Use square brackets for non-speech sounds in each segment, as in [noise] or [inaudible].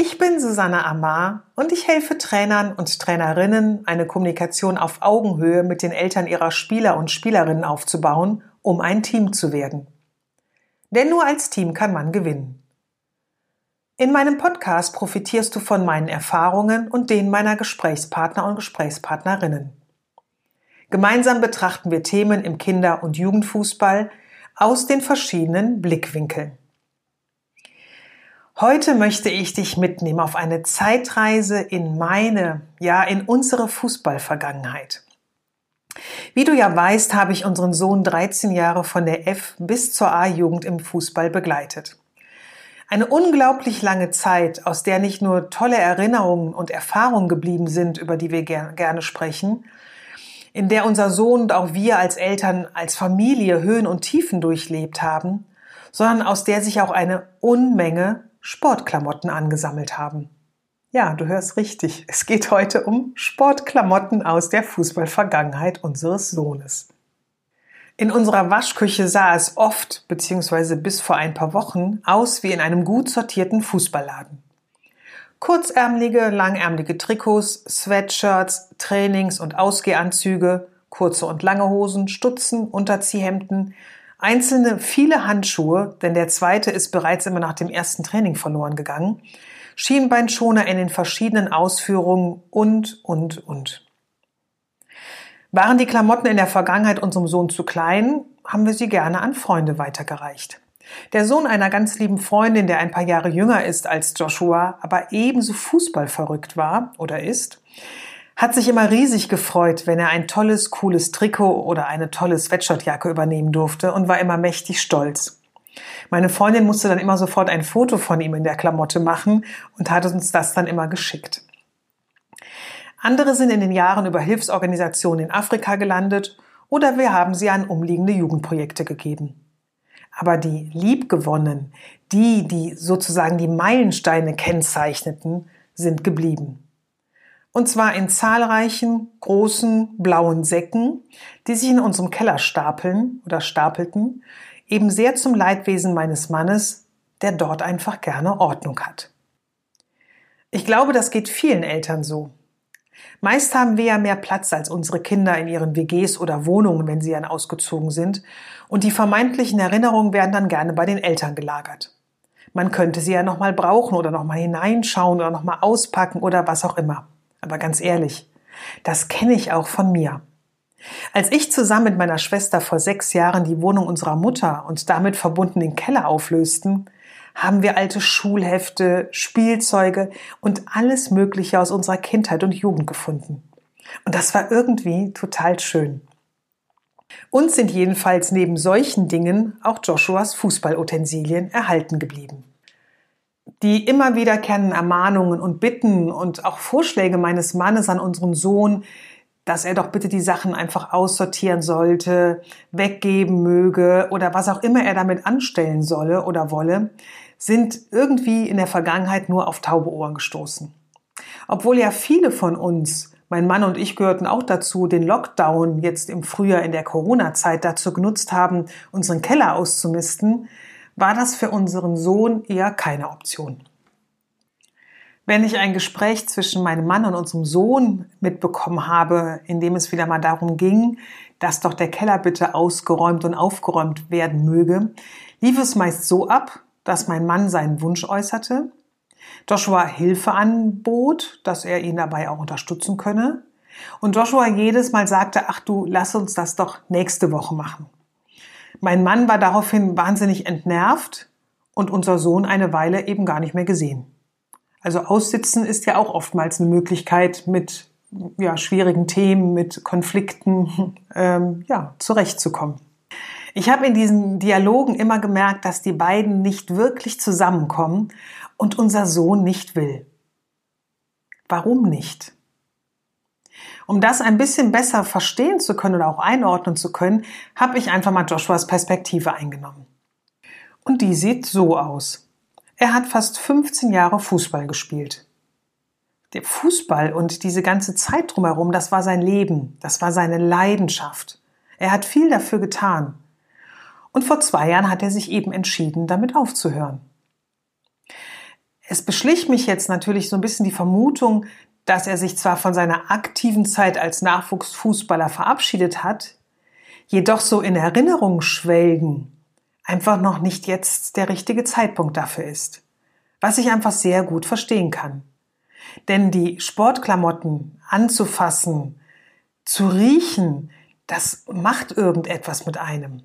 Ich bin Susanne Amar und ich helfe Trainern und Trainerinnen, eine Kommunikation auf Augenhöhe mit den Eltern ihrer Spieler und Spielerinnen aufzubauen, um ein Team zu werden. Denn nur als Team kann man gewinnen. In meinem Podcast profitierst du von meinen Erfahrungen und denen meiner Gesprächspartner und Gesprächspartnerinnen. Gemeinsam betrachten wir Themen im Kinder- und Jugendfußball aus den verschiedenen Blickwinkeln. Heute möchte ich dich mitnehmen auf eine Zeitreise in meine, ja, in unsere Fußballvergangenheit. Wie du ja weißt, habe ich unseren Sohn 13 Jahre von der F bis zur A-Jugend im Fußball begleitet. Eine unglaublich lange Zeit, aus der nicht nur tolle Erinnerungen und Erfahrungen geblieben sind, über die wir ger gerne sprechen, in der unser Sohn und auch wir als Eltern, als Familie Höhen und Tiefen durchlebt haben, sondern aus der sich auch eine Unmenge Sportklamotten angesammelt haben. Ja, du hörst richtig. Es geht heute um Sportklamotten aus der Fußballvergangenheit unseres Sohnes. In unserer Waschküche sah es oft, beziehungsweise bis vor ein paar Wochen, aus wie in einem gut sortierten Fußballladen. Kurzärmelige, langärmelige Trikots, Sweatshirts, Trainings- und Ausgehanzüge, kurze und lange Hosen, Stutzen, Unterziehhemden, Einzelne viele Handschuhe, denn der zweite ist bereits immer nach dem ersten Training verloren gegangen, Schienbeinschoner in den verschiedenen Ausführungen und, und, und. Waren die Klamotten in der Vergangenheit unserem Sohn zu klein, haben wir sie gerne an Freunde weitergereicht. Der Sohn einer ganz lieben Freundin, der ein paar Jahre jünger ist als Joshua, aber ebenso Fußballverrückt war oder ist, hat sich immer riesig gefreut, wenn er ein tolles, cooles Trikot oder eine tolle Sweatshirtjacke übernehmen durfte und war immer mächtig stolz. Meine Freundin musste dann immer sofort ein Foto von ihm in der Klamotte machen und hat uns das dann immer geschickt. Andere sind in den Jahren über Hilfsorganisationen in Afrika gelandet oder wir haben sie an umliegende Jugendprojekte gegeben. Aber die liebgewonnen, die, die sozusagen die Meilensteine kennzeichneten, sind geblieben. Und zwar in zahlreichen großen blauen Säcken, die sich in unserem Keller stapeln oder stapelten, eben sehr zum Leidwesen meines Mannes, der dort einfach gerne Ordnung hat. Ich glaube, das geht vielen Eltern so. Meist haben wir ja mehr Platz als unsere Kinder in ihren WGs oder Wohnungen, wenn sie dann ausgezogen sind, und die vermeintlichen Erinnerungen werden dann gerne bei den Eltern gelagert. Man könnte sie ja nochmal brauchen oder nochmal hineinschauen oder nochmal auspacken oder was auch immer. Aber ganz ehrlich, das kenne ich auch von mir. Als ich zusammen mit meiner Schwester vor sechs Jahren die Wohnung unserer Mutter und damit verbunden den Keller auflösten, haben wir alte Schulhefte, Spielzeuge und alles Mögliche aus unserer Kindheit und Jugend gefunden. Und das war irgendwie total schön. Uns sind jedenfalls neben solchen Dingen auch Joshuas Fußballutensilien erhalten geblieben die immer wiederkehrenden Ermahnungen und Bitten und auch Vorschläge meines Mannes an unseren Sohn, dass er doch bitte die Sachen einfach aussortieren sollte, weggeben möge oder was auch immer er damit anstellen solle oder wolle, sind irgendwie in der Vergangenheit nur auf taube Ohren gestoßen. Obwohl ja viele von uns, mein Mann und ich gehörten auch dazu, den Lockdown jetzt im Frühjahr in der Corona-Zeit dazu genutzt haben, unseren Keller auszumisten, war das für unseren Sohn eher keine Option. Wenn ich ein Gespräch zwischen meinem Mann und unserem Sohn mitbekommen habe, in dem es wieder mal darum ging, dass doch der Keller bitte ausgeräumt und aufgeräumt werden möge, lief es meist so ab, dass mein Mann seinen Wunsch äußerte, Joshua Hilfe anbot, dass er ihn dabei auch unterstützen könne, und Joshua jedes Mal sagte, ach du, lass uns das doch nächste Woche machen. Mein Mann war daraufhin wahnsinnig entnervt und unser Sohn eine Weile eben gar nicht mehr gesehen. Also aussitzen ist ja auch oftmals eine Möglichkeit, mit ja, schwierigen Themen, mit Konflikten [laughs] ähm, ja, zurechtzukommen. Ich habe in diesen Dialogen immer gemerkt, dass die beiden nicht wirklich zusammenkommen und unser Sohn nicht will. Warum nicht? Um das ein bisschen besser verstehen zu können oder auch einordnen zu können, habe ich einfach mal Joshuas Perspektive eingenommen. Und die sieht so aus. Er hat fast 15 Jahre Fußball gespielt. Der Fußball und diese ganze Zeit drumherum, das war sein Leben, das war seine Leidenschaft. Er hat viel dafür getan. Und vor zwei Jahren hat er sich eben entschieden, damit aufzuhören. Es beschlich mich jetzt natürlich so ein bisschen die Vermutung, dass er sich zwar von seiner aktiven Zeit als Nachwuchsfußballer verabschiedet hat, jedoch so in Erinnerung schwelgen einfach noch nicht jetzt der richtige Zeitpunkt dafür ist. Was ich einfach sehr gut verstehen kann. Denn die Sportklamotten anzufassen, zu riechen, das macht irgendetwas mit einem.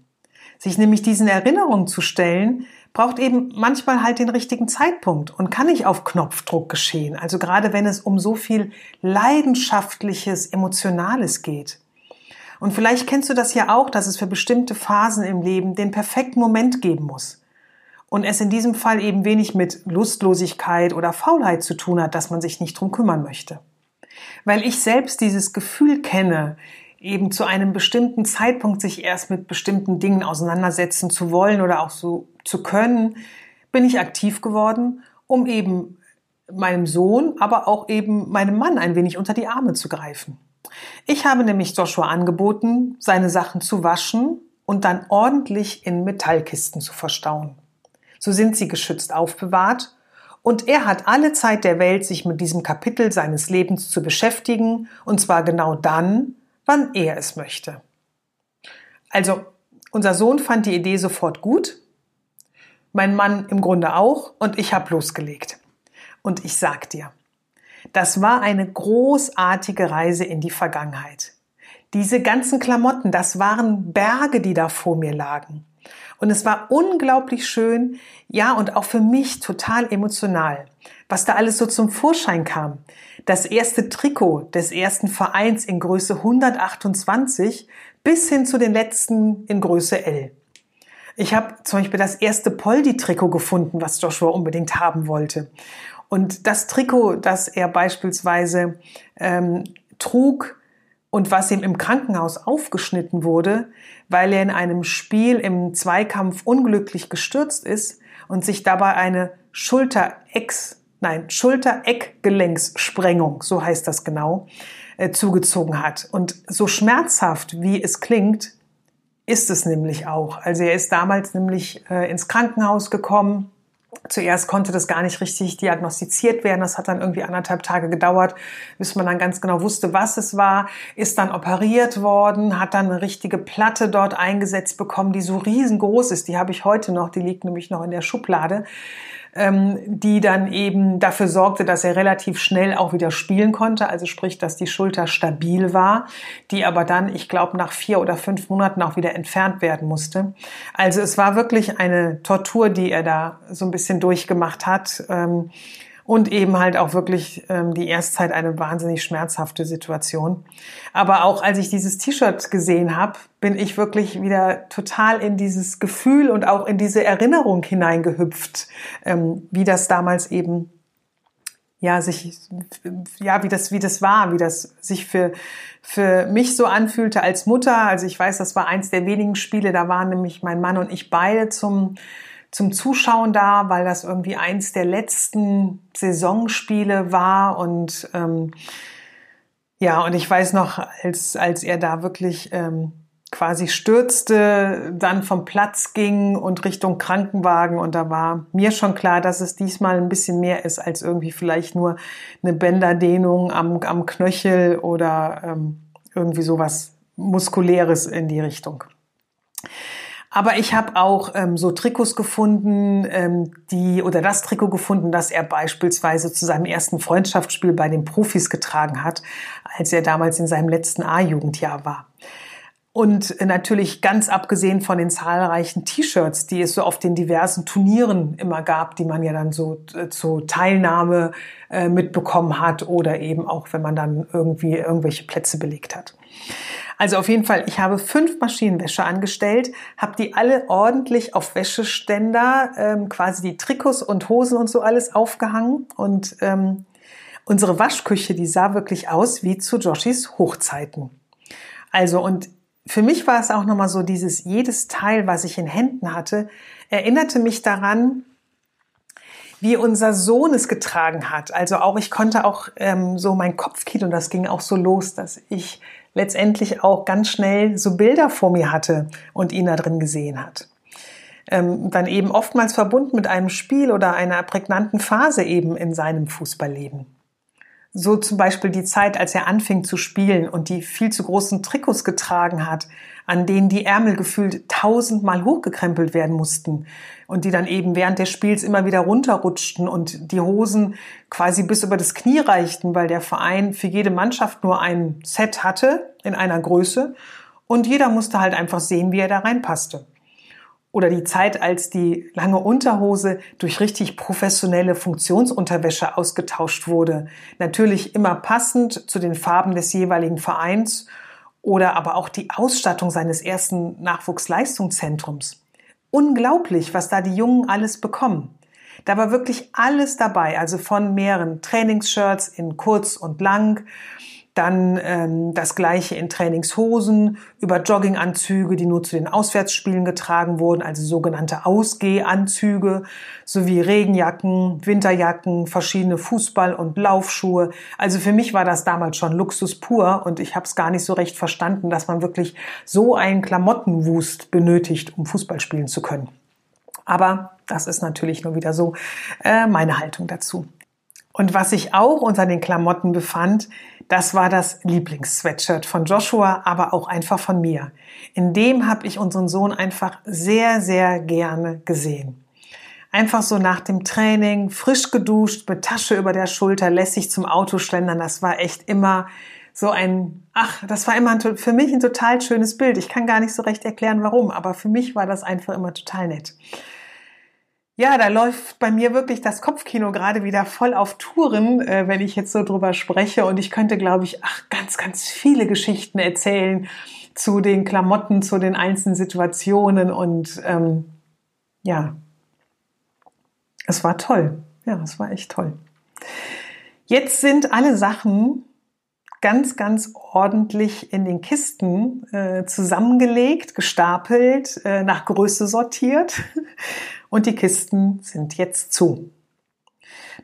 Sich nämlich diesen Erinnerungen zu stellen, braucht eben manchmal halt den richtigen Zeitpunkt und kann nicht auf Knopfdruck geschehen. Also gerade wenn es um so viel leidenschaftliches, emotionales geht. Und vielleicht kennst du das ja auch, dass es für bestimmte Phasen im Leben den perfekten Moment geben muss. Und es in diesem Fall eben wenig mit Lustlosigkeit oder Faulheit zu tun hat, dass man sich nicht drum kümmern möchte. Weil ich selbst dieses Gefühl kenne, eben zu einem bestimmten Zeitpunkt sich erst mit bestimmten Dingen auseinandersetzen zu wollen oder auch so zu können, bin ich aktiv geworden, um eben meinem Sohn, aber auch eben meinem Mann ein wenig unter die Arme zu greifen. Ich habe nämlich Joshua angeboten, seine Sachen zu waschen und dann ordentlich in Metallkisten zu verstauen. So sind sie geschützt aufbewahrt und er hat alle Zeit der Welt, sich mit diesem Kapitel seines Lebens zu beschäftigen, und zwar genau dann, wann er es möchte. Also, unser Sohn fand die Idee sofort gut, mein Mann im Grunde auch, und ich habe losgelegt. Und ich sag dir, das war eine großartige Reise in die Vergangenheit. Diese ganzen Klamotten, das waren Berge, die da vor mir lagen. Und es war unglaublich schön, ja, und auch für mich total emotional, was da alles so zum Vorschein kam. Das erste Trikot des ersten Vereins in Größe 128 bis hin zu den letzten in Größe L. Ich habe zum Beispiel das erste Poldi-Trikot gefunden, was Joshua unbedingt haben wollte. Und das Trikot, das er beispielsweise ähm, trug und was ihm im Krankenhaus aufgeschnitten wurde, weil er in einem Spiel im Zweikampf unglücklich gestürzt ist und sich dabei eine Schulter-Ex, nein, Schulter-Eckgelenkssprengung, so heißt das genau, äh, zugezogen hat. Und so schmerzhaft, wie es klingt, ist es nämlich auch. Also er ist damals nämlich äh, ins Krankenhaus gekommen, Zuerst konnte das gar nicht richtig diagnostiziert werden. Das hat dann irgendwie anderthalb Tage gedauert, bis man dann ganz genau wusste, was es war. Ist dann operiert worden, hat dann eine richtige Platte dort eingesetzt bekommen, die so riesengroß ist. Die habe ich heute noch, die liegt nämlich noch in der Schublade ähm, die dann eben dafür sorgte, dass er relativ schnell auch wieder spielen konnte, also sprich, dass die Schulter stabil war, die aber dann, ich glaube, nach vier oder fünf Monaten auch wieder entfernt werden musste. Also es war wirklich eine Tortur, die er da so ein bisschen durchgemacht hat. Ähm, und eben halt auch wirklich ähm, die Erstzeit eine wahnsinnig schmerzhafte Situation. Aber auch als ich dieses T-Shirt gesehen habe, bin ich wirklich wieder total in dieses Gefühl und auch in diese Erinnerung hineingehüpft, ähm, wie das damals eben ja sich ja wie das wie das war, wie das sich für für mich so anfühlte als Mutter. Also ich weiß, das war eins der wenigen Spiele, da waren nämlich mein Mann und ich beide zum zum Zuschauen da, weil das irgendwie eins der letzten Saisonspiele war und ähm, ja, und ich weiß noch, als, als er da wirklich ähm, quasi stürzte, dann vom Platz ging und Richtung Krankenwagen und da war mir schon klar, dass es diesmal ein bisschen mehr ist als irgendwie vielleicht nur eine Bänderdehnung am, am Knöchel oder ähm, irgendwie sowas muskuläres in die Richtung. Aber ich habe auch ähm, so Trikots gefunden, ähm, die oder das Trikot gefunden, das er beispielsweise zu seinem ersten Freundschaftsspiel bei den Profis getragen hat, als er damals in seinem letzten A-Jugendjahr war. Und natürlich ganz abgesehen von den zahlreichen T-Shirts, die es so auf den diversen Turnieren immer gab, die man ja dann so äh, zur Teilnahme äh, mitbekommen hat oder eben auch, wenn man dann irgendwie irgendwelche Plätze belegt hat. Also auf jeden Fall, ich habe fünf Maschinenwäsche angestellt, habe die alle ordentlich auf Wäscheständer, ähm, quasi die Trikots und Hosen und so alles aufgehangen und ähm, Unsere Waschküche, die sah wirklich aus wie zu Joshis Hochzeiten. Also und für mich war es auch nochmal so, dieses jedes Teil, was ich in Händen hatte, erinnerte mich daran, wie unser Sohn es getragen hat. Also auch ich konnte auch ähm, so mein Kopfkino, das ging auch so los, dass ich letztendlich auch ganz schnell so Bilder vor mir hatte und ihn da drin gesehen hat. Ähm, dann eben oftmals verbunden mit einem Spiel oder einer prägnanten Phase eben in seinem Fußballleben. So zum Beispiel die Zeit, als er anfing zu spielen und die viel zu großen Trikots getragen hat, an denen die Ärmel gefühlt tausendmal hochgekrempelt werden mussten und die dann eben während des Spiels immer wieder runterrutschten und die Hosen quasi bis über das Knie reichten, weil der Verein für jede Mannschaft nur ein Set hatte in einer Größe und jeder musste halt einfach sehen, wie er da reinpasste oder die Zeit, als die lange Unterhose durch richtig professionelle Funktionsunterwäsche ausgetauscht wurde. Natürlich immer passend zu den Farben des jeweiligen Vereins oder aber auch die Ausstattung seines ersten Nachwuchsleistungszentrums. Unglaublich, was da die Jungen alles bekommen. Da war wirklich alles dabei, also von mehreren Trainingsshirts in kurz und lang, dann ähm, das gleiche in Trainingshosen, über Jogginganzüge, die nur zu den Auswärtsspielen getragen wurden, also sogenannte Ausgehanzüge, sowie Regenjacken, Winterjacken, verschiedene Fußball- und Laufschuhe. Also für mich war das damals schon Luxus pur und ich habe es gar nicht so recht verstanden, dass man wirklich so einen Klamottenwust benötigt, um Fußball spielen zu können. Aber das ist natürlich nur wieder so äh, meine Haltung dazu. Und was sich auch unter den Klamotten befand, das war das Lieblings-Sweatshirt von Joshua, aber auch einfach von mir. In dem habe ich unseren Sohn einfach sehr, sehr gerne gesehen. Einfach so nach dem Training, frisch geduscht, mit Tasche über der Schulter, lässig zum Auto schlendern. Das war echt immer so ein, ach, das war immer ein, für mich ein total schönes Bild. Ich kann gar nicht so recht erklären, warum, aber für mich war das einfach immer total nett. Ja, da läuft bei mir wirklich das Kopfkino gerade wieder voll auf Touren, äh, wenn ich jetzt so drüber spreche. Und ich könnte, glaube ich, ach, ganz, ganz viele Geschichten erzählen zu den Klamotten, zu den einzelnen Situationen. Und ähm, ja, es war toll. Ja, es war echt toll. Jetzt sind alle Sachen ganz, ganz ordentlich in den Kisten äh, zusammengelegt, gestapelt, äh, nach Größe sortiert und die Kisten sind jetzt zu.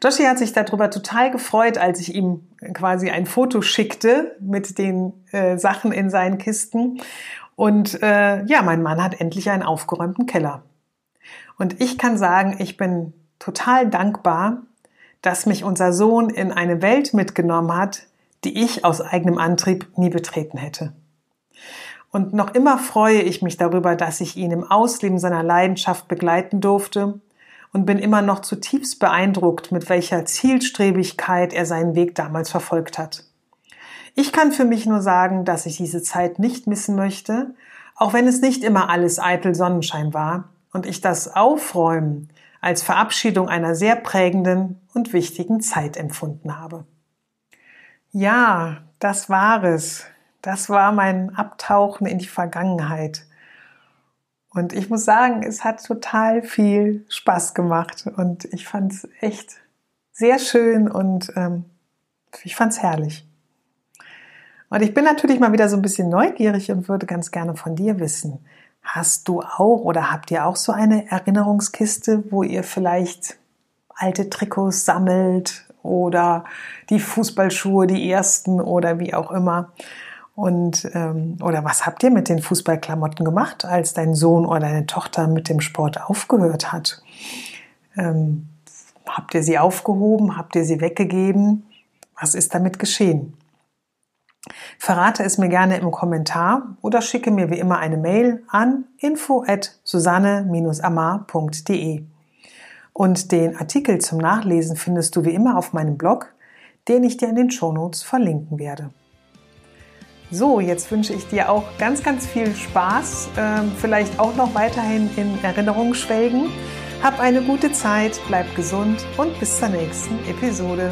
Joshi hat sich darüber total gefreut, als ich ihm quasi ein Foto schickte mit den äh, Sachen in seinen Kisten. Und äh, ja, mein Mann hat endlich einen aufgeräumten Keller. Und ich kann sagen, ich bin total dankbar, dass mich unser Sohn in eine Welt mitgenommen hat, die ich aus eigenem Antrieb nie betreten hätte. Und noch immer freue ich mich darüber, dass ich ihn im Ausleben seiner Leidenschaft begleiten durfte und bin immer noch zutiefst beeindruckt, mit welcher Zielstrebigkeit er seinen Weg damals verfolgt hat. Ich kann für mich nur sagen, dass ich diese Zeit nicht missen möchte, auch wenn es nicht immer alles eitel Sonnenschein war und ich das Aufräumen als Verabschiedung einer sehr prägenden und wichtigen Zeit empfunden habe. Ja, das war es. Das war mein Abtauchen in die Vergangenheit. Und ich muss sagen, es hat total viel Spaß gemacht und ich fand es echt sehr schön und ähm, ich fand es herrlich. Und ich bin natürlich mal wieder so ein bisschen neugierig und würde ganz gerne von dir wissen, hast du auch oder habt ihr auch so eine Erinnerungskiste, wo ihr vielleicht alte Trikots sammelt oder die Fußballschuhe, die ersten oder wie auch immer? Und ähm, oder was habt ihr mit den Fußballklamotten gemacht, als dein Sohn oder deine Tochter mit dem Sport aufgehört hat? Ähm, habt ihr sie aufgehoben? Habt ihr sie weggegeben? Was ist damit geschehen? Verrate es mir gerne im Kommentar oder schicke mir wie immer eine Mail an info at susanne-amar.de. Und den Artikel zum Nachlesen findest du wie immer auf meinem Blog, den ich dir in den Shownotes verlinken werde. So, jetzt wünsche ich dir auch ganz, ganz viel Spaß, ähm, vielleicht auch noch weiterhin in Erinnerung schwelgen. Hab eine gute Zeit, bleib gesund und bis zur nächsten Episode.